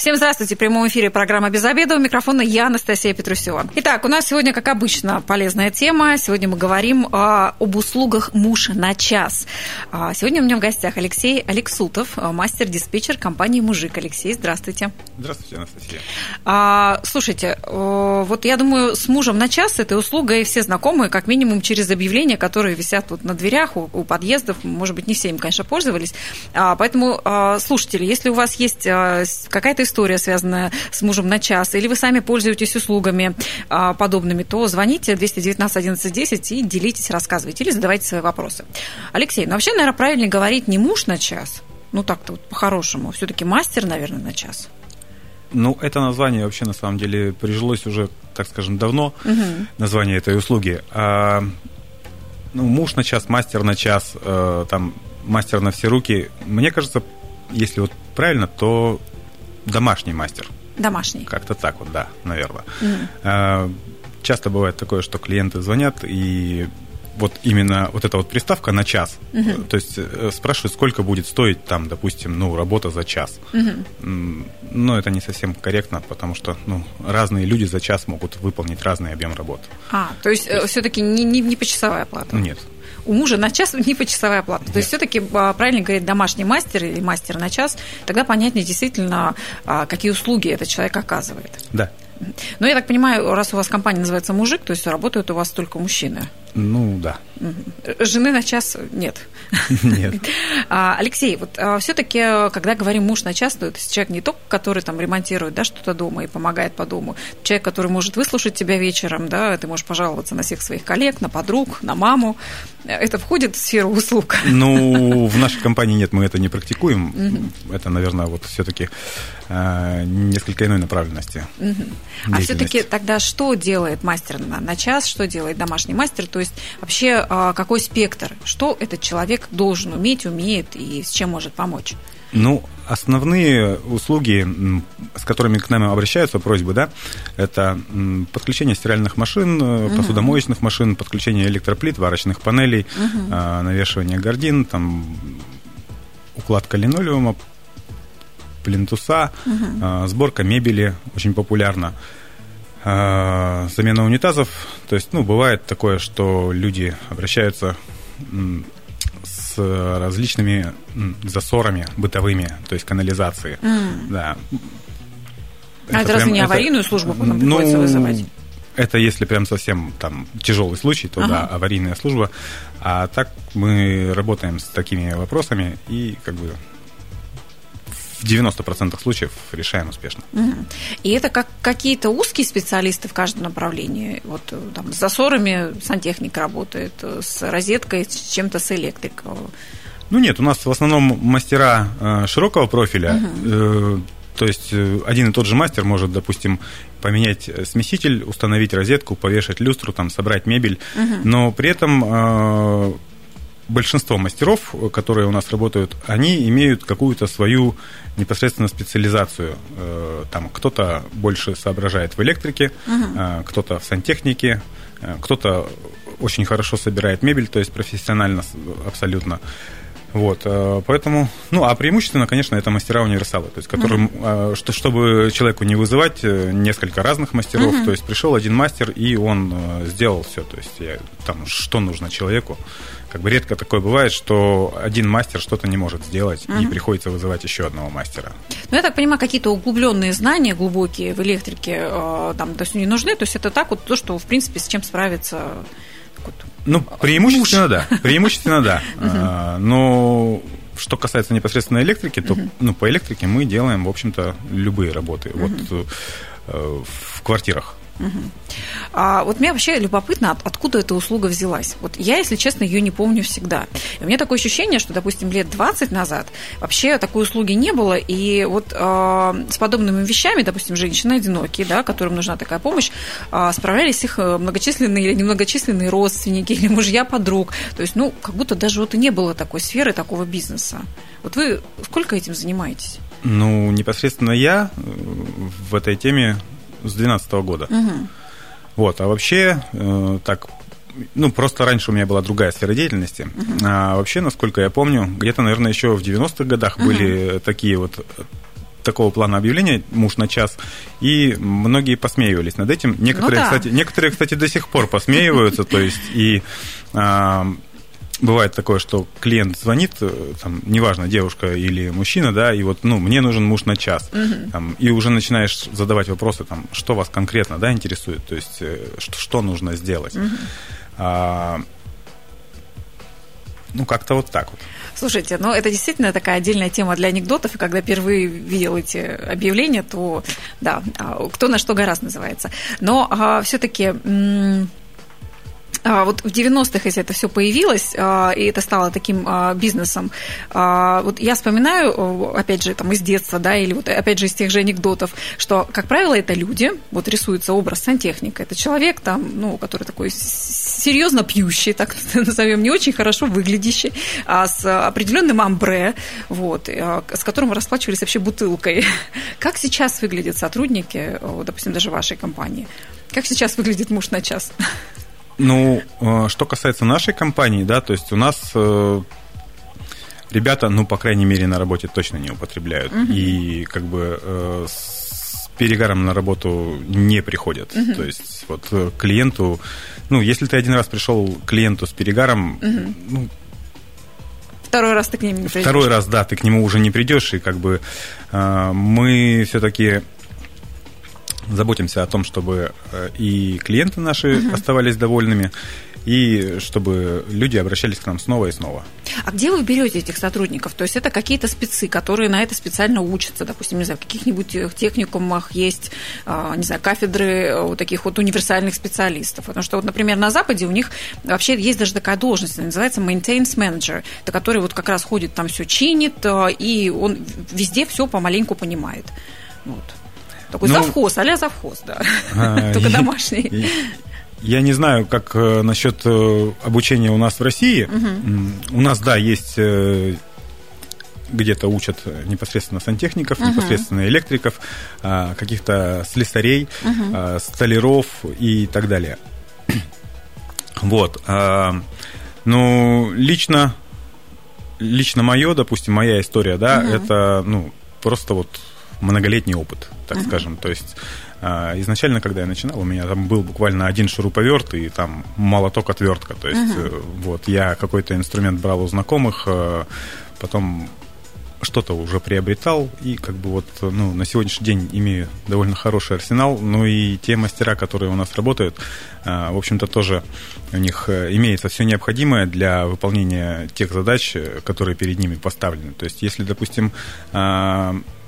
Всем здравствуйте. В прямом эфире программа «Без обеда». У микрофона я, Анастасия Петрусева. Итак, у нас сегодня, как обычно, полезная тема. Сегодня мы говорим а, об услугах «Муж на час». А, сегодня у меня в гостях Алексей Алексутов, а, мастер-диспетчер компании «Мужик». Алексей, здравствуйте. Здравствуйте, Анастасия. А, слушайте, вот я думаю, с мужем на час этой услугой все знакомы, как минимум через объявления, которые висят вот на дверях у, у подъездов. Может быть, не все им, конечно, пользовались. А, поэтому, а, слушатели, если у вас есть а, какая-то история, связанная с мужем на час, или вы сами пользуетесь услугами а, подобными, то звоните 219 11 10 и делитесь, рассказывайте или задавайте свои вопросы. Алексей, ну вообще, наверное, правильно говорить не муж на час, ну так-то вот по-хорошему, все-таки мастер, наверное, на час. Ну, это название вообще на самом деле прижилось уже, так скажем, давно, угу. название этой услуги. А, ну, муж на час, мастер на час, э, там, мастер на все руки. Мне кажется, если вот правильно, то домашний мастер. Домашний. Как-то так вот, да, наверное. Угу. Часто бывает такое, что клиенты звонят и вот именно вот эта вот приставка на час, угу. то есть э, спрашивают, сколько будет стоить там, допустим, ну, работа за час. Угу. Но это не совсем корректно, потому что ну, разные люди за час могут выполнить разный объем работы. А, то есть, то есть... все-таки не, не, не почасовая плата? Нет у мужа на час не почасовая плата. Нет. То есть все-таки а, правильно говорить домашний мастер или мастер на час, тогда понятнее действительно, а, какие услуги этот человек оказывает. Да. Но я так понимаю, раз у вас компания называется «Мужик», то есть работают у вас только мужчины. Ну, да. Жены на час нет. Нет. А, Алексей, вот а, все-таки, когда говорим муж на час, то это человек не только, который там ремонтирует да, что-то дома и помогает по дому, человек, который может выслушать тебя вечером, да, ты можешь пожаловаться на всех своих коллег, на подруг, на маму. Это входит в сферу услуг? Ну, в нашей компании нет, мы это не практикуем. Это, наверное, вот все-таки а, несколько иной направленности. А все-таки тогда что делает мастер на час, что делает домашний мастер? То есть вообще а, какой спектр, что этот человек должен уметь, умеет и с чем может помочь? Ну, основные услуги, с которыми к нам обращаются просьбы, да, это подключение стиральных машин, угу. посудомоечных машин, подключение электроплит, варочных панелей, угу. навешивание гордин, там, укладка линолеума, плинтуса, угу. сборка мебели очень популярна. Замена унитазов. То есть, ну, бывает такое, что люди обращаются с различными засорами бытовыми, то есть канализации. Mm. Да. А это, это разве прям, не аварийную это, службу потом ну, приходится вызывать? Это если прям совсем там тяжелый случай, то ага. да, аварийная служба. А так мы работаем с такими вопросами и как бы в 90% случаев решаем успешно. И это как какие-то узкие специалисты в каждом направлении? Вот э, там с засорами сантехник работает, э, с розеткой, с чем-то с электрикой? Ну нет, у нас в основном мастера э, широкого профиля. Угу. То есть один и тот же мастер может, допустим, поменять смеситель, установить розетку, повешать люстру, там, собрать мебель, угу. но при этом большинство мастеров, которые у нас работают, они имеют какую-то свою непосредственно специализацию. Э, там кто-то больше соображает в электрике, угу. кто-то в сантехнике, э, кто-то очень хорошо собирает мебель, то есть профессионально абсолютно. Вот, поэтому, ну, а преимущественно, конечно, это мастера универсалы, то есть, которым, uh что, чтобы человеку не вызывать несколько разных мастеров, uh то есть, пришел один мастер, и он сделал все, то есть, я, там, что нужно человеку, как бы редко такое бывает, что один мастер что-то не может сделать, угу. и приходится вызывать еще одного мастера. Ну, я так понимаю, какие-то углубленные знания глубокие в электрике э, там, то есть не нужны. То есть это так вот то, что, в принципе, с чем справиться ну, преимущественно муж. да. Преимущественно да. А, но что касается непосредственно электрики, то ну, по электрике мы делаем, в общем-то, любые работы. Вот э, в квартирах. А вот мне вообще любопытно, откуда эта услуга взялась. Вот я, если честно, ее не помню всегда. И у меня такое ощущение, что, допустим, лет 20 назад вообще такой услуги не было, и вот э, с подобными вещами, допустим, женщины одинокие, да, которым нужна такая помощь, э, справлялись их э, многочисленные или немногочисленные родственники или мужья подруг. То есть, ну, как будто даже вот и не было такой сферы, такого бизнеса. Вот вы сколько этим занимаетесь? Ну, непосредственно я э, в этой теме с 2012 года. Угу. Вот, а вообще, э, так, ну, просто раньше у меня была другая сфера деятельности. Uh-huh. А вообще, насколько я помню, где-то, наверное, еще в 90-х годах uh-huh. были такие вот такого плана объявления муж на час, и многие посмеивались над этим. Некоторые, ну, да. кстати, некоторые, кстати, до сих пор посмеиваются, то есть и а, бывает такое, что клиент звонит, э, там, неважно, девушка или мужчина, да, и вот, ну, мне нужен муж на час, угу. там, и уже начинаешь задавать вопросы, там, что вас конкретно, да, интересует, то есть, э, что, что нужно сделать. Угу. А, ну, как-то вот так вот. Слушайте, ну это действительно такая отдельная тема для анекдотов, и когда впервые видел эти объявления, то да, а, кто на что гораздо называется. Но а, все-таки вот в 90-х, если это все появилось, а, и это стало таким а, бизнесом, вот я вспоминаю, опять же, там из детства, да, или вот опять же из тех же анекдотов, что, как правило, это люди, вот рисуется образ сантехника, это человек там, ну, который такой серьезно пьющий, так назовем, не очень хорошо выглядящий, а с определенным амбре, вот, с которым расплачивались вообще бутылкой. Как сейчас выглядят сотрудники, допустим, даже вашей компании? Как сейчас выглядит муж на час? Ну, э, что касается нашей компании, да, то есть у нас э, ребята, ну, по крайней мере, на работе точно не употребляют. Угу. И как бы э, с перегаром на работу не приходят. Угу. То есть вот клиенту, ну, если ты один раз пришел к клиенту с перегаром, угу. ну, Второй раз ты к ним не придешь. Второй раз, да, ты к нему уже не придешь, и как бы э, мы все-таки заботимся о том, чтобы э, и клиенты наши угу. оставались довольными, и чтобы люди обращались к нам снова и снова. А где вы берете этих сотрудников? То есть это какие-то спецы, которые на это специально учатся, допустим, не знаю, в каких-нибудь техникумах есть, а, не знаю, кафедры вот таких вот универсальных специалистов. Потому что, вот, например, на Западе у них вообще есть даже такая должность, называется maintenance manager, это который вот как раз ходит там все чинит, и он везде все помаленьку понимает. Вот. Такой ну, завхоз, а завхоз, да. А, Только домашний. Я не знаю, как э, насчет э, обучения у нас в России. Угу. У нас, да, есть э, где-то учат непосредственно сантехников, uh непосредственно электриков, а, каких-то слесарей, uh столяров и так далее. Вот. Ну, лично, лично мое, допустим, моя история, да, uh это, ну, просто вот многолетний опыт, так uh-huh. скажем. То есть а, изначально, когда я начинал, у меня там был буквально один шуруповерт и там молоток отвертка. То есть uh-huh. вот я какой-то инструмент брал у знакомых, э, потом что-то уже приобретал, и как бы вот, ну, на сегодняшний день имею довольно хороший арсенал, ну и те мастера, которые у нас работают, э, в общем-то, тоже у них имеется все необходимое для выполнения тех задач, которые перед ними поставлены. То есть, если, допустим,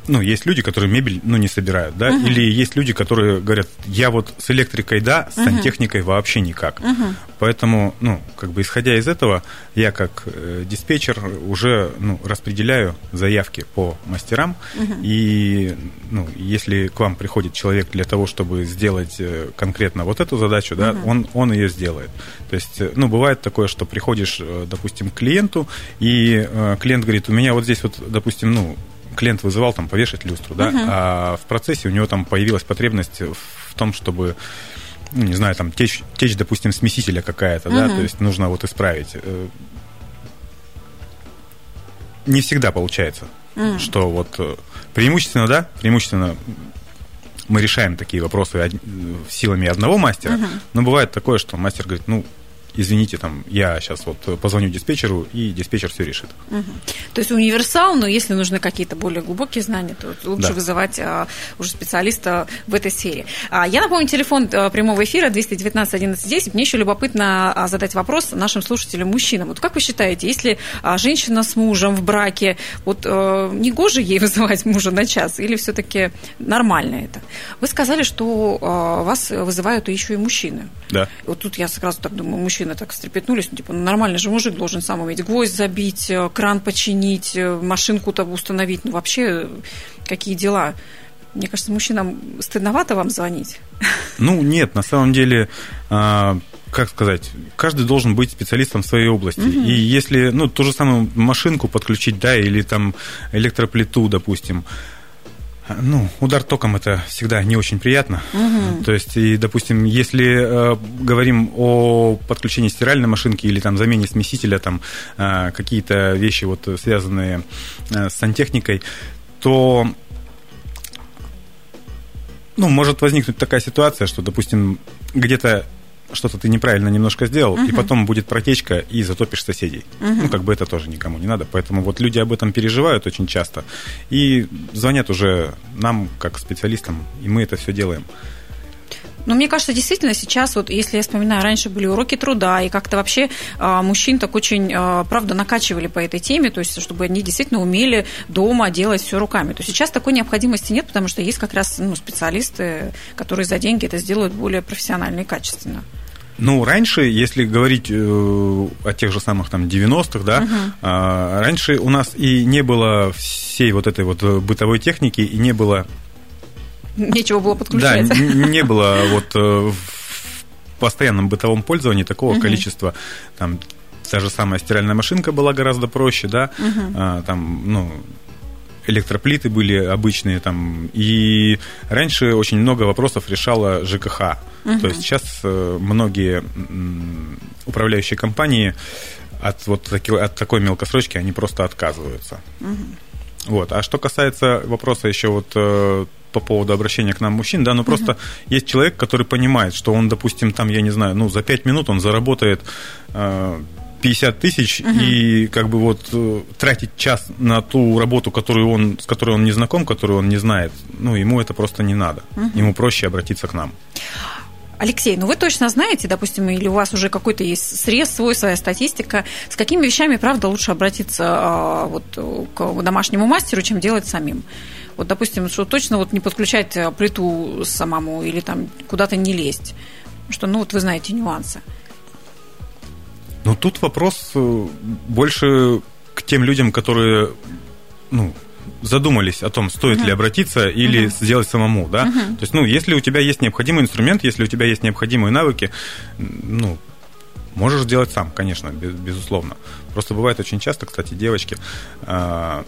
ну, есть люди, которые мебель, ну, не собирают, да, uh-huh. или есть люди, которые говорят, я вот с электрикой да, с uh-huh. сантехникой вообще никак. Uh-huh. Поэтому, ну, как бы исходя из этого, я как э, диспетчер уже, ну, распределяю заявки по мастерам, uh-huh. и, ну, если к вам приходит человек для того, чтобы сделать э, конкретно вот эту задачу, да, uh-huh. он, он ее сделает. То есть, э, ну, бывает такое, что приходишь, э, допустим, к клиенту, и э, клиент говорит, у меня вот здесь вот, допустим, ну, клиент вызывал там повешать люстру, да, uh-huh. а в процессе у него там появилась потребность в том, чтобы ну, не знаю, там течь, течь, допустим, смесителя какая-то, uh-huh. да, то есть нужно вот исправить. Э, не всегда получается, uh-huh. что вот э, преимущественно, да, преимущественно мы решаем такие вопросы силами одного мастера, uh-huh. но бывает такое, что мастер говорит, ну, извините, там, я сейчас вот позвоню диспетчеру, и диспетчер все решит. Угу. То есть универсал, но если нужны какие-то более глубокие знания, то лучше да. вызывать а, уже специалиста в этой сфере. А, я напомню, телефон а, прямого эфира 219 11 10. Мне еще любопытно а, задать вопрос нашим слушателям, мужчинам. Вот как вы считаете, если а, женщина с мужем в браке, вот а, не гоже ей вызывать мужа на час, или все-таки нормально это? Вы сказали, что а, вас вызывают еще и мужчины. Да. Вот тут я сразу так думаю, мужчины мужчины так встрепетнулись, ну, типа, ну, нормальный же мужик должен сам уметь гвоздь забить, э, кран починить, э, машинку-то установить, ну, вообще, какие дела? Мне кажется, мужчинам стыдновато вам звонить. Ну, нет, на самом деле, а, как сказать, каждый должен быть специалистом в своей области. Угу. И если, ну, ту же самую машинку подключить, да, или там электроплиту, допустим, Ну, удар током это всегда не очень приятно. Угу. То есть, и, допустим, если э, говорим о подключении стиральной машинки или там замене смесителя, там э, какие-то вещи вот связанные э, с сантехникой, то ну, может возникнуть такая ситуация, что, допустим, где-то что-то ты неправильно немножко сделал, uh-huh. и потом будет протечка, и затопишь соседей. Uh-huh. Ну, как бы это тоже никому не надо. Поэтому вот люди об этом переживают очень часто. И звонят уже нам, как специалистам, и мы это все делаем. Ну, мне кажется, действительно сейчас, вот если я вспоминаю, раньше были уроки труда, и как-то вообще а, мужчин так очень, а, правда, накачивали по этой теме, то есть, чтобы они действительно умели дома делать все руками. То сейчас такой необходимости нет, потому что есть как раз ну, специалисты, которые за деньги это сделают более профессионально и качественно. Ну, раньше, если говорить э, о тех же самых там 90-х, да, uh-huh. э, раньше у нас и не было всей вот этой вот бытовой техники, и не было... Нечего было подключать. Да, не было вот э, в постоянном бытовом пользовании такого uh-huh. количества там та же самая стиральная машинка была гораздо проще, да, uh-huh. а, там, ну, электроплиты были обычные там, и раньше очень много вопросов решала ЖКХ. Угу. То есть сейчас э, многие управляющие компании от вот таки, от такой мелкосрочки они просто отказываются. Угу. Вот. А что касается вопроса еще вот э, по поводу обращения к нам мужчин, да, ну просто uh есть человек, который понимает, что он, допустим, там, я не знаю, ну за 5 минут он заработает э, 50 тысяч угу. и как бы вот э, тратить час на ту работу, которую он, с которой он не знаком, которую он не знает, ну, ему это просто не надо. Угу. Ему проще обратиться к нам. Алексей, ну вы точно знаете, допустим, или у вас уже какой-то есть срез свой, своя статистика, с какими вещами, правда, лучше обратиться а, вот, к домашнему мастеру, чем делать самим? Вот, допустим, что точно вот не подключать э, плиту самому или там куда-то не лезть, что, ну, вот вы знаете нюансы. Ну, тут вопрос э, больше к тем людям, которые, ну, задумались о том, стоит uh-huh. ли обратиться или uh-huh. сделать самому, да. Uh-huh. То есть, ну, если у тебя есть необходимый инструмент, если у тебя есть необходимые навыки, ну, можешь сделать сам, конечно, безусловно. Просто бывает очень часто, кстати, девочки а,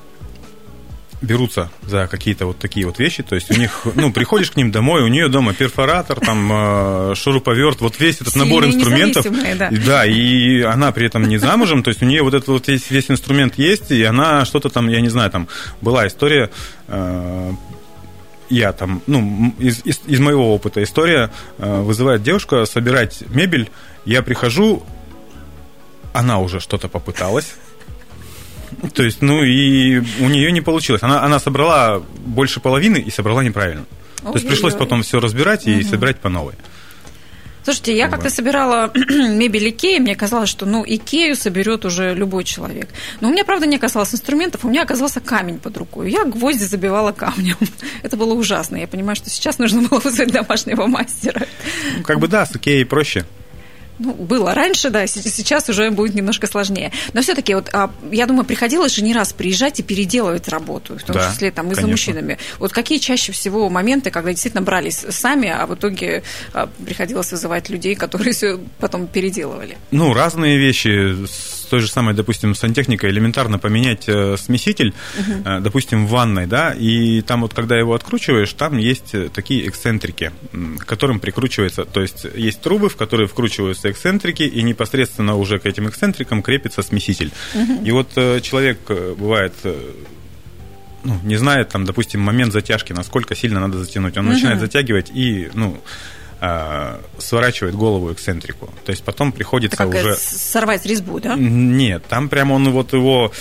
берутся за какие-то вот такие вот вещи, то есть у них, ну, приходишь к ним домой, у нее дома перфоратор, там, э, шуруповерт, вот весь этот Сильные набор инструментов, да. да, и она при этом не замужем, то есть у нее вот этот вот весь, весь инструмент есть, и она что-то там, я не знаю, там, была история, э, я там, ну, из, из, из моего опыта история, э, вызывает девушка собирать мебель, я прихожу, она уже что-то попыталась, то есть, ну и у нее не получилось. Она, она собрала больше половины и собрала неправильно. Ой, То есть пришлось потом все разбирать и угу. собирать по новой. Слушайте, я как-то собирала мебель Икеи, мне казалось, что ну Икею соберет уже любой человек. Но у меня, правда, не оказалось инструментов, у меня оказался камень под рукой. Я гвозди забивала камнем. Это было ужасно. Я понимаю, что сейчас нужно было вызвать домашнего мастера. Ну, как бы да, с Икеей проще. Ну, было раньше, да, сейчас уже будет немножко сложнее. Но все-таки, вот, а, я думаю, приходилось же не раз приезжать и переделывать работу, в том да, числе там и за мужчинами. Вот какие чаще всего моменты, когда действительно брались сами, а в итоге а, приходилось вызывать людей, которые все потом переделывали? Ну, разные вещи с той же самой, допустим, сантехникой элементарно поменять э, смеситель, угу. допустим, в ванной, да, и там вот, когда его откручиваешь, там есть э, такие эксцентрики, к которым прикручивается, то есть есть трубы, в которые вкручиваются эксцентрики, и непосредственно уже к этим эксцентрикам крепится смеситель. Угу. И вот человек, бывает, ну, не знает, там, допустим, момент затяжки, насколько сильно надо затянуть. Он угу. начинает затягивать и, ну, Э, сворачивает голову эксцентрику. То есть потом приходится как уже... Сорвать резьбу, да? Нет, там прямо он вот его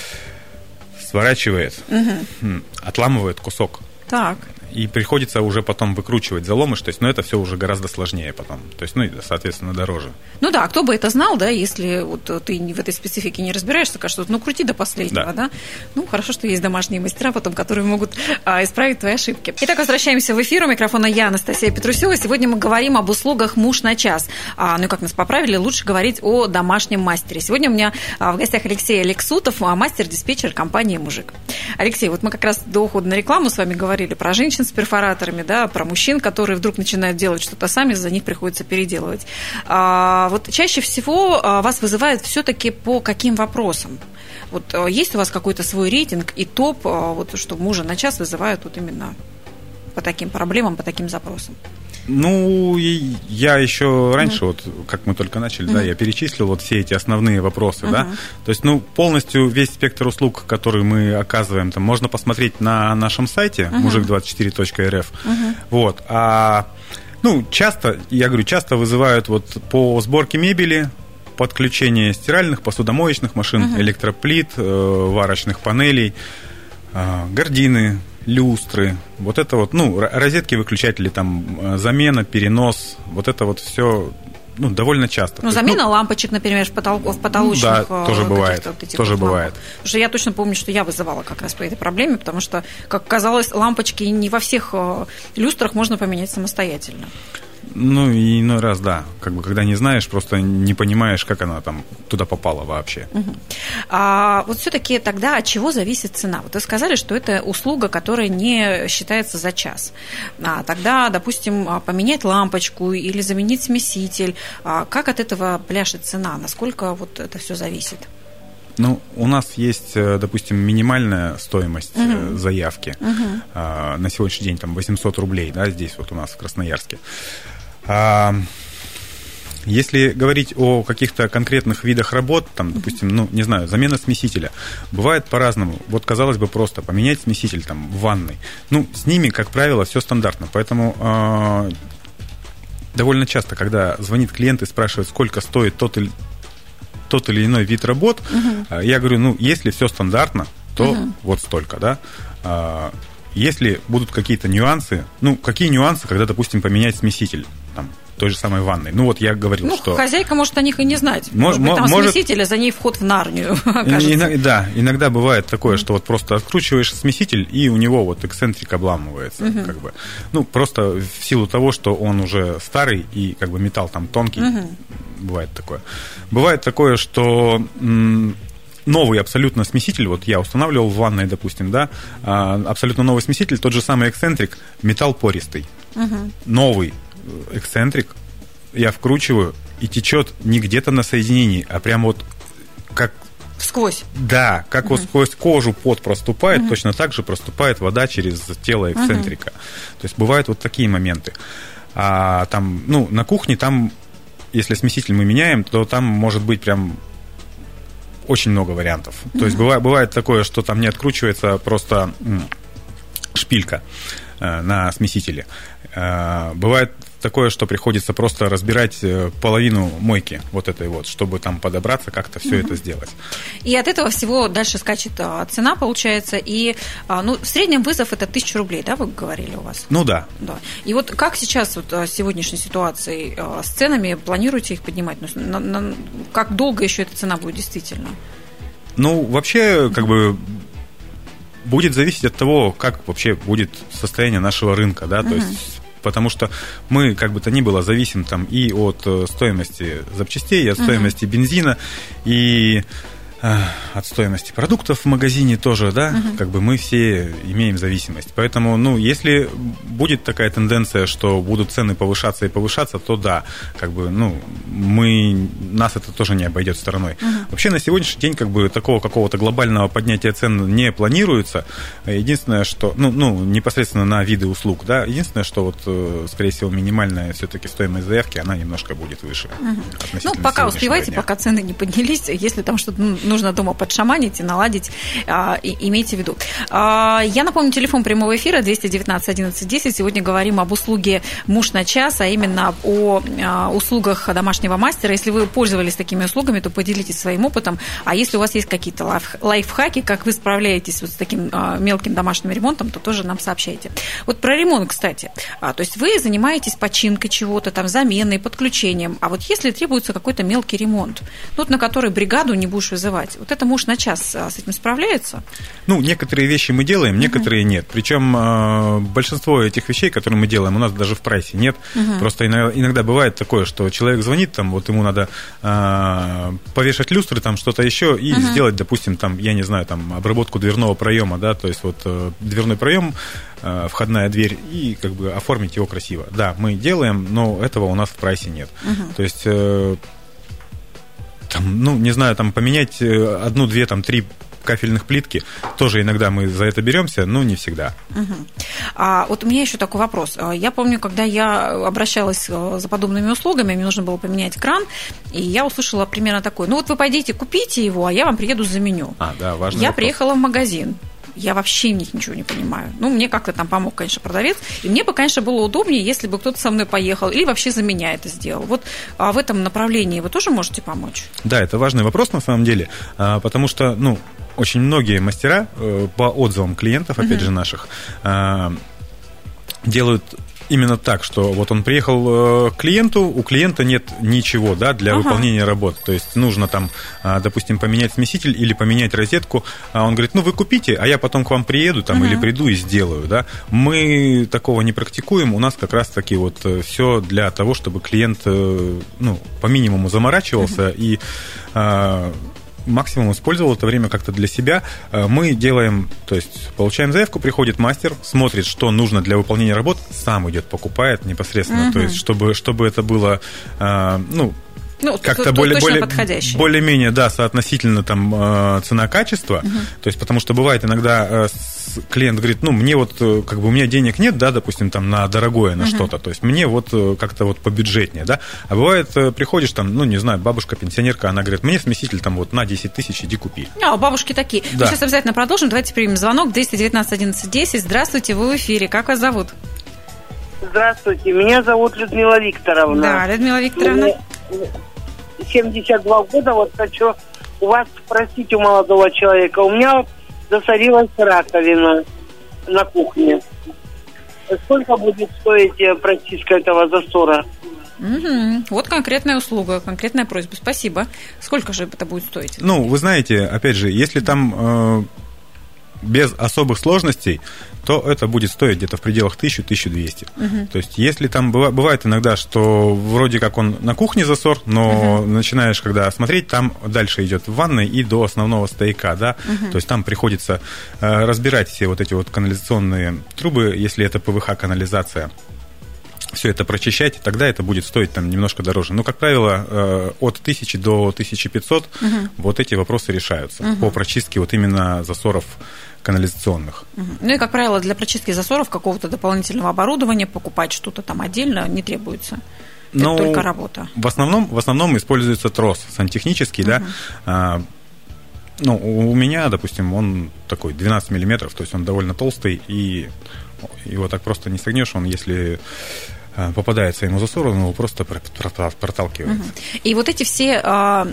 сворачивает, угу. отламывает кусок. Так и приходится уже потом выкручивать заломыш, то есть, ну, это все уже гораздо сложнее потом, то есть, ну, и, соответственно, дороже. Ну да, кто бы это знал, да, если вот ты в этой специфике не разбираешься, кажется, ну, крути до последнего, да. да? Ну, хорошо, что есть домашние мастера потом, которые могут а, исправить твои ошибки. Итак, возвращаемся в эфир. У микрофона я, Анастасия Петрусева. Сегодня мы говорим об услугах «Муж на час». А, ну, как нас поправили, лучше говорить о домашнем мастере. Сегодня у меня а, в гостях Алексей Алексутов, а, мастер-диспетчер компании «Мужик». Алексей, вот мы как раз до ухода на рекламу с вами говорили про женщин, женщин с перфораторами, да, про мужчин, которые вдруг начинают делать что-то сами, за них приходится переделывать. А, вот чаще всего а, вас вызывают все-таки по каким вопросам? Вот а, есть у вас какой-то свой рейтинг и топ, а, вот, что мужа на час вызывают вот именно по таким проблемам, по таким запросам? Ну, и я еще раньше, вот как мы только начали, да, я перечислил вот все эти основные вопросы, да. То есть, ну, полностью весь спектр услуг, который мы оказываем, там можно посмотреть на нашем сайте мужик24.рф. Вот. А ну, часто, я говорю, часто вызывают вот по сборке мебели, подключение стиральных, посудомоечных машин, угу. электроплит, э, варочных панелей, э, гардины, люстры, вот это вот, ну, розетки, выключатели, там, э, замена, перенос, вот это вот все ну, довольно часто. Ну, замена ну, лампочек, например, в, потол- в потолочных... Да, тоже бывает, вот тоже вот бывает. Потому что я точно помню, что я вызывала как раз по этой проблеме, потому что, как казалось, лампочки не во всех люстрах можно поменять самостоятельно. Ну, и иной раз, да. Как бы, когда не знаешь, просто не понимаешь, как она там туда попала вообще. Угу. А вот все-таки тогда от чего зависит цена? Вот вы сказали, что это услуга, которая не считается за час. А тогда, допустим, а, поменять лампочку или заменить смеситель. А как от этого пляшет цена? Насколько вот это все зависит? Ну, у нас есть, э, допустим, минимальная стоимость угу. заявки. Угу. На сегодняшний день там 800 рублей, да, здесь вот у нас в Красноярске. Если говорить о каких-то конкретных видах работ, там, допустим, ну, не знаю, замена смесителя, бывает по-разному. Вот, казалось бы, просто поменять смеситель там в ванной. Ну, с ними, как правило, все стандартно. Поэтому э, довольно часто, когда звонит клиент и спрашивает, сколько стоит тот или, тот или иной вид работ, угу. я говорю, ну, если все стандартно, то угу. вот столько, да. Если будут какие-то нюансы, ну, какие нюансы, когда, допустим, поменять смеситель? Там, той же самой ванной. Ну, вот я говорил, ну, что... хозяйка может о них и не знать. Может, может быть, там может... смеситель, а за ней вход в Нарнию, Иногда, да, иногда бывает такое, что вот просто откручиваешь смеситель, и у него вот эксцентрик обламывается. Угу. Как бы. Ну, просто в силу того, что он уже старый, и как бы металл там тонкий, угу. бывает такое. Бывает такое, что новый абсолютно смеситель, вот я устанавливал в ванной, допустим, да, а, абсолютно новый смеситель, тот же самый эксцентрик, металл пористый. Угу. Новый эксцентрик, я вкручиваю, и течет не где-то на соединении, а прямо вот как Сквозь. Да, как угу. вот сквозь кожу пот проступает, угу. точно так же проступает вода через тело эксцентрика. Угу. То есть бывают вот такие моменты. А там, ну, на кухне там, если смеситель мы меняем, то там может быть прям очень много вариантов. Mm-hmm. То есть бывает, бывает такое, что там не откручивается просто шпилька э, на смесителе. Э, бывает такое, что приходится просто разбирать э, половину мойки вот этой вот, чтобы там подобраться, как-то все это сделать. И от этого всего дальше скачет а, цена, получается, и а, ну, в среднем вызов это тысяча рублей, да, вы говорили у вас? Ну да. да. И вот как сейчас вот а, с сегодняшней ситуацией с ценами, планируете их поднимать? Ну, на, на, как долго еще эта цена будет действительно? Ну, вообще, как бы будет зависеть от того, как вообще будет состояние нашего рынка, да, то угу. есть потому что мы, как бы то ни было, зависим там и от э, стоимости запчастей, и от стоимости бензина, и от стоимости продуктов в магазине тоже, да, угу. как бы мы все имеем зависимость. Поэтому, ну, если будет такая тенденция, что будут цены повышаться и повышаться, то да, как бы, ну, мы, нас это тоже не обойдет стороной. Угу. Вообще на сегодняшний день, как бы, такого какого-то глобального поднятия цен не планируется. Единственное, что, ну, ну, непосредственно на виды услуг, да, единственное, что вот, э, скорее всего, минимальная все-таки стоимость заявки, она немножко будет выше. Угу. Ну, пока успевайте, дня. пока цены не поднялись, если там что-то ну, нужно дома подшаманить и наладить, а, имейте в виду. А, я напомню, телефон прямого эфира 219 11 10. Сегодня говорим об услуге «Муж на час», а именно о а, услугах домашнего мастера. Если вы пользовались такими услугами, то поделитесь своим опытом. А если у вас есть какие-то лайф, лайфхаки, как вы справляетесь вот с таким мелким домашним ремонтом, то тоже нам сообщайте. Вот про ремонт, кстати. То есть вы занимаетесь починкой чего-то, там, заменой, подключением. А вот если требуется какой-то мелкий ремонт, ну, вот на который бригаду не будешь вызывать, вот это муж на час а, с этим справляется? Ну, некоторые вещи мы делаем, некоторые uh-huh. нет. Причем э, большинство этих вещей, которые мы делаем, у нас даже в прайсе нет. Uh-huh. Просто иногда, иногда бывает такое, что человек звонит, там, вот ему надо э, повешать люстры, там что-то еще, и uh-huh. сделать, допустим, там, я не знаю, там, обработку дверного проема, да, то есть вот э, дверной проем, э, входная дверь, и как бы оформить его красиво. Да, мы делаем, но этого у нас в прайсе нет. Uh-huh. То есть э, там, ну, не знаю, там поменять э, одну, две, там, три кафельных плитки. Тоже иногда мы за это беремся, но не всегда. Угу. А вот у меня еще такой вопрос. А, я помню, когда я обращалась э, за подобными услугами, мне нужно было поменять кран, и я услышала примерно такое. Ну вот вы пойдите, купите его, а я вам приеду заменю. А, да, важно. Я вопрос. приехала в магазин я вообще в них ничего не понимаю. Ну, мне как-то там помог, конечно, продавец. И мне бы, конечно, было удобнее, если бы кто-то со мной поехал или вообще за меня это сделал. Вот а в этом направлении вы тоже можете помочь? Да, это важный вопрос на самом деле, а, потому что, ну, очень многие мастера э, по отзывам клиентов, опять угу. же, наших, а, делают именно так, что вот он приехал э, к клиенту, у клиента нет ничего да, для ага. выполнения работы. То есть нужно там, а, допустим, поменять смеситель или поменять розетку. А он говорит, ну вы купите, а я потом к вам приеду там, ага. или приду и сделаю. Да? Мы такого не практикуем. У нас как раз-таки вот э, все для того, чтобы клиент э, ну, по минимуму заморачивался ага. и а, максимум использовал это время как-то для себя. Э, мы делаем, то есть получаем заявку, приходит мастер, смотрит, что нужно для выполнения работ, сам идет, покупает непосредственно. Угу. То есть, чтобы, чтобы это было, э, ну, ну, как-то более, более, более-менее, да, соотносительно там э, цена-качество. Угу. То есть, потому что бывает иногда клиент говорит, ну, мне вот, как бы у меня денег нет, да, допустим, там на дорогое, на угу. что-то. То есть, мне вот как-то вот побюджетнее, да. А бывает, приходишь там, ну, не знаю, бабушка, пенсионерка, она говорит, мне смеситель там вот на 10 тысяч, иди купи. А, у бабушки такие. Да. Мы сейчас обязательно продолжим. Давайте примем звонок 219 11 10. Здравствуйте, вы в эфире. Как вас зовут? Здравствуйте, меня зовут Людмила Викторовна. Да, Людмила Викторовна. 72 года, вот хочу у вас спросить у молодого человека. У меня засорилась раковина на кухне. Сколько будет стоить э, прочистка этого засора? Угу. Вот конкретная услуга, конкретная просьба. Спасибо. Сколько же это будет стоить? Ну, вы знаете, опять же, если там э, без особых сложностей, то это будет стоить где-то в пределах 1000-1200. Угу. То есть, если там бывает иногда, что вроде как он на кухне засор, но угу. начинаешь, когда смотреть, там дальше идет в ванной и до основного стояка, да, угу. то есть там приходится э, разбирать все вот эти вот канализационные трубы, если это ПВХ-канализация все это прочищать, тогда это будет стоить там немножко дороже. Но, как правило, э, от 1000 до 1500 угу. вот эти вопросы решаются угу. по прочистке вот именно засоров канализационных. Ну и, как правило, для прочистки засоров какого-то дополнительного оборудования покупать что-то там отдельно не требуется. Это ну, только работа. В основном, в основном используется трос сантехнический, угу. да. А, ну, у меня, допустим, он такой 12 миллиметров, то есть он довольно толстый, и его так просто не согнешь, он если попадается ему за сторону, его просто проталкивает. И вот эти все а,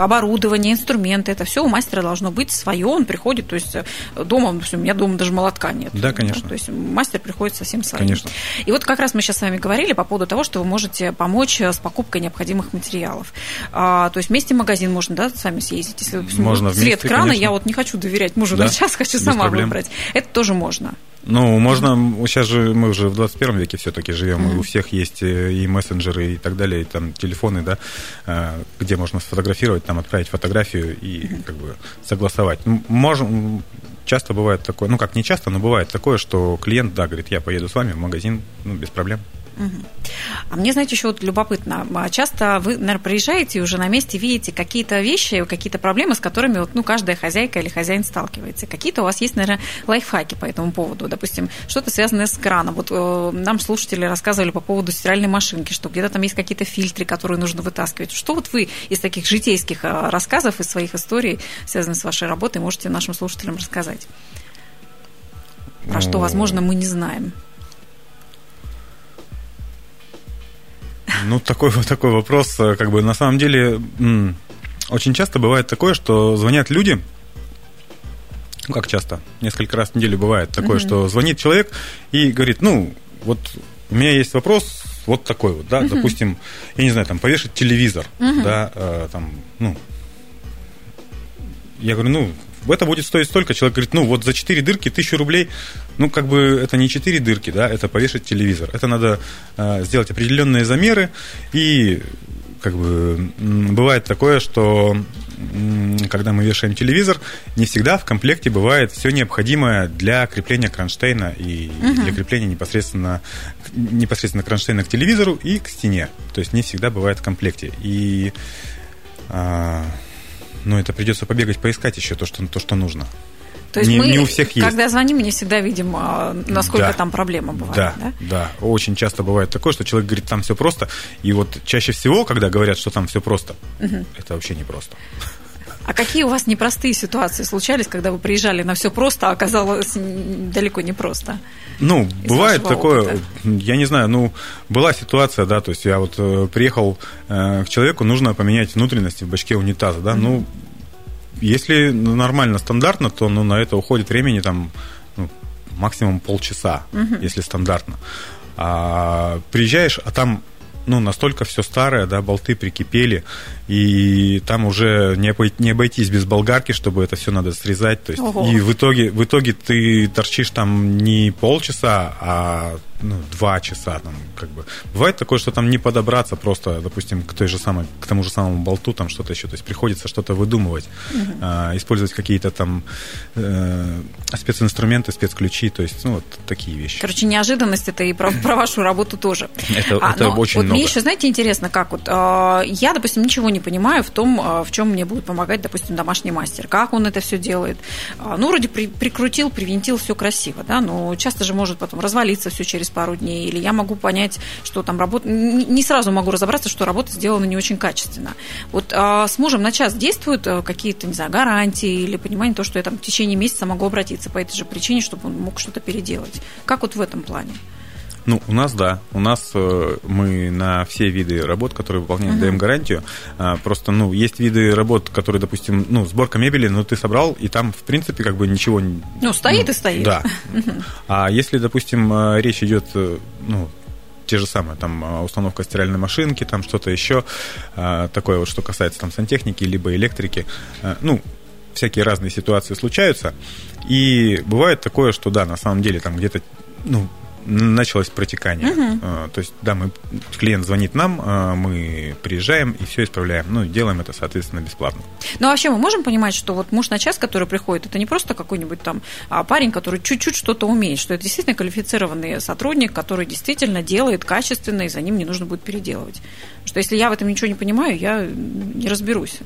оборудования, инструменты, это все у мастера должно быть свое, он приходит, то есть э, дома, у меня дома даже молотка нет. Да, конечно. То есть мастер приходит совсем своим. Конечно. И вот как раз мы сейчас с вами говорили по поводу того, что вы можете помочь с покупкой необходимых материалов. А, то есть вместе в магазин можно, да, сами съездить, если можно цвет вместе, крана, конечно. я вот не хочу доверять мужу да, на час, хочу сама проблем. выбрать. Это тоже можно. Ну, можно, сейчас же мы уже в 21 веке все-таки живем, mm-hmm. и у всех есть э, и мессенджеры и так далее, и там телефоны, да, э, где можно сфотографировать, там отправить фотографию и mm-hmm. как бы согласовать. Можем, часто бывает такое, ну как не часто, но бывает такое, что клиент, да, говорит, я поеду с вами в магазин, ну, без проблем. А мне, знаете, еще вот любопытно. А часто вы, наверное, приезжаете и уже на месте видите какие-то вещи, какие-то проблемы, с которыми вот, ну, каждая хозяйка или хозяин сталкивается. Какие-то у вас есть, наверное, лайфхаки по этому поводу. Допустим, что-то связанное с краном. Вот э, нам слушатели рассказывали по поводу стиральной машинки, что где-то там есть какие-то фильтры, которые нужно вытаскивать. Что вот вы из таких житейских э, рассказов, из своих историй, связанных с вашей работой, можете нашим слушателям рассказать? Про что, возможно, мы не знаем. Ну, такой, такой вопрос, э, как бы, на самом деле, очень часто бывает такое, что звонят люди, ну, как часто, несколько раз в неделю бывает такое, mm-hmm. что звонит человек и говорит, ну, вот у меня есть вопрос вот такой вот, да, mm-hmm. допустим, я не знаю, там, повешать телевизор, mm-hmm. да, э, там, ну, я говорю, ну, это будет стоить столько. Человек говорит, ну вот за 4 дырки 1000 рублей, ну как бы это не 4 дырки, да, это повешать телевизор. Это надо э, сделать определенные замеры и как бы бывает такое, что когда мы вешаем телевизор, не всегда в комплекте бывает все необходимое для крепления кронштейна и угу. для крепления непосредственно, непосредственно кронштейна к телевизору и к стене. То есть не всегда бывает в комплекте. И а, ну, это придется побегать, поискать еще то, что, то, что нужно. То есть не, мы, не у всех есть. когда звоним, не всегда видим, а, насколько Да. там проблема бывает. Да, Да? да, Очень часто бывает такое, что человек говорит, там все просто. И вот чаще всего, когда говорят, что там все просто, это вообще не просто. А какие у вас непростые ситуации случались, когда вы приезжали на все просто, а оказалось далеко не просто? Ну, Из бывает такое, опыта. я не знаю, ну, была ситуация, да, то есть я вот э, приехал э, к человеку, нужно поменять внутренности в бачке унитаза, да, ну, если нормально, стандартно, то, ну, на это уходит времени там ну, максимум полчаса, если стандартно. А приезжаешь, а там ну, настолько все старое, да, болты прикипели, и там уже не, обой- не обойтись без болгарки, чтобы это все надо срезать. То есть, Ого. и в итоге, в итоге ты торчишь там не полчаса, а ну, два часа. Там, как бы. Бывает такое, что там не подобраться просто, допустим, к той же самой, к тому же самому болту, там что-то еще. То есть приходится что-то выдумывать, а, использовать какие-то там э, специнструменты, спецключи, то есть, ну, вот такие вещи. Короче, неожиданность это и про, про вашу работу тоже. Это- А, это очень вот Мне много. еще, знаете, интересно, как вот э, я, допустим, ничего не понимаю в том, э, в чем мне будет помогать, допустим, домашний мастер. Как он это все делает? А, Ну, вроде при- прикрутил, привинтил, все красиво, да, но часто же может потом развалиться все через пару дней, или я могу понять, что там работа... Не сразу могу разобраться, что работа сделана не очень качественно. Вот а, с мужем на час действуют э, какие-то, не знаю, гарантии или понимание то, что я там в течение месяца могу обратиться по этой же причине, чтобы он мог что-то переделать. Как вот в этом плане? Ну, у нас, да. У нас э, мы на все виды работ, которые выполняем, даем гарантию. А, просто, ну, есть виды работ, которые, допустим, ну, сборка мебели, ну, ты собрал, и там, в принципе, как бы ничего... не- Ну, стоит и стоит. Да. А если, допустим, э, речь идет, э, ну, те же самые, там, э, установка стиральной машинки, там что-то еще, э, такое вот, что касается там сантехники, либо электрики, ну, всякие разные ситуации случаются, и бывает такое, что, да, на самом деле, там где-то, ну, началось протекание. Э, То есть, да, мы, клиент звонит нам, э, мы приезжаем и все исправляем. Ну, делаем это, соответственно, бесплатно. Ну, а вообще мы можем понимать, что вот муж на час, который приходит, это не просто какой-нибудь там а, парень, который чуть-чуть что-то умеет, что это действительно квалифицированный сотрудник, который действительно делает качественно, и за ним не нужно будет переделывать. Что если я в этом ничего не понимаю, я не разберусь.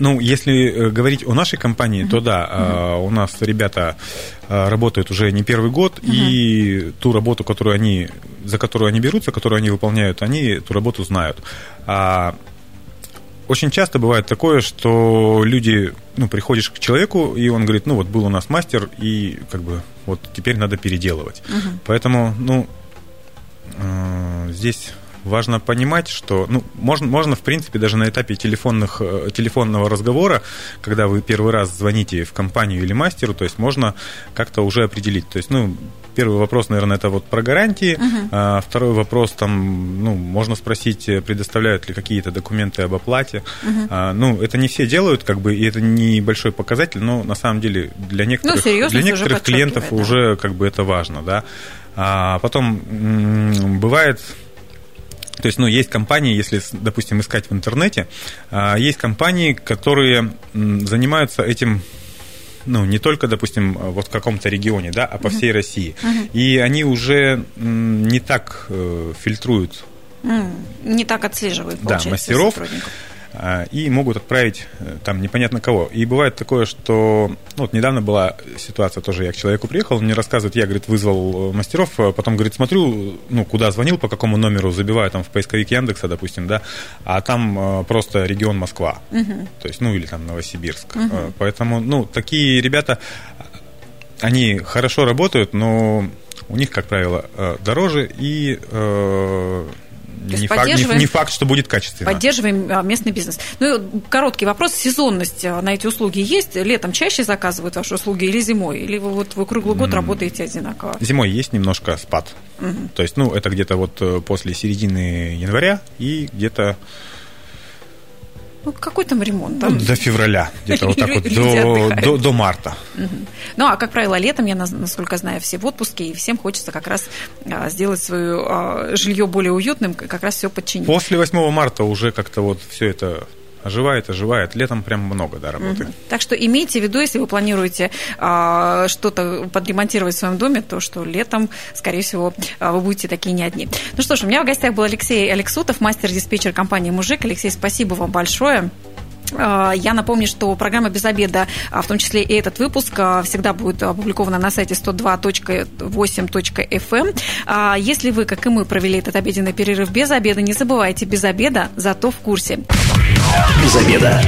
Ну, если э, говорить о нашей компании, то да, э, у нас ребята э, работают уже не первый год, и ту работу, которую они, за которую они берутся, которую они выполняют, они эту работу знают. А очень часто бывает такое, что люди, ну, приходишь к человеку, и он говорит, ну, вот был у нас мастер, и как бы вот теперь надо переделывать. Поэтому, ну, э, здесь важно понимать, что, ну, можно, можно, в принципе, даже на этапе телефонных, э, телефонного разговора, когда вы первый раз звоните в компанию или мастеру, то есть можно как-то уже определить. То есть, ну, первый вопрос, наверное, это вот про гарантии. А второй вопрос, там, ну, можно спросить, э, предоставляют ли какие-то документы об оплате. А, ну, это не все делают, как бы, и это небольшой показатель, но на самом деле для некоторых, серьезность для уже некоторых клиентов подчеркивает, да. уже как бы это важно, да. А потом бывает то есть, ну, есть компании, если, допустим, искать в интернете, а, есть компании, которые занимаются этим ну, не только, допустим, вот в каком-то регионе, да, а по всей России. И они уже не так э, фильтруют Не так отслеживают, Да, мастеров. сотрудников. А, и могут отправить э, там непонятно кого. И бывает такое, что ну, вот недавно была ситуация, тоже я к человеку приехал, мне рассказывает, я, говорит, вызвал э, мастеров, а потом, говорит, смотрю, ну, куда звонил, по какому номеру забиваю, там, в поисковик Яндекса, допустим, да, а там э, просто регион Москва, то есть, ну, или там Новосибирск. Э, Поэтому, ну, такие ребята, они хорошо работают, но у них, как правило, дороже и э, не, факт, не- не факт, что будет качественно. Поддерживаем а, местный бизнес. Ну, короткий вопрос. Сезонность а, на эти услуги есть? Летом чаще заказывают ваши услуги или зимой? Или вы вот вы круглый год работаете одинаково? Зимой есть немножко спад. То есть, ну, это где-то вот э, после середины января и где-то Ну, какой там ремонт? ну, Там? до февраля, где-то вот так вот, до, до, до марта. Ну, а как правило, летом, я насколько знаю, все в отпуске, и всем хочется как раз а, сделать свое жилье более уютным, как раз все подчинить. После 8 марта уже как-то вот все это оживает, оживает. Летом прям много, да, работы. Так что имейте в виду, если вы планируете а, что-то подремонтировать в своем доме, то что летом, скорее всего, а, вы будете такие не одни. Ну что ж, у меня в гостях был Алексей Алексутов, мастер-диспетчер компании «Мужик». Алексей, спасибо вам большое. А, я напомню, что программа «Без обеда», а, в том числе и этот выпуск, а, всегда будет опубликована на сайте 102.8.fm. Эм. Если вы, как и мы, провели этот обеденный перерыв без обеда, не забывайте «Без обеда», зато в курсе. Без обеда.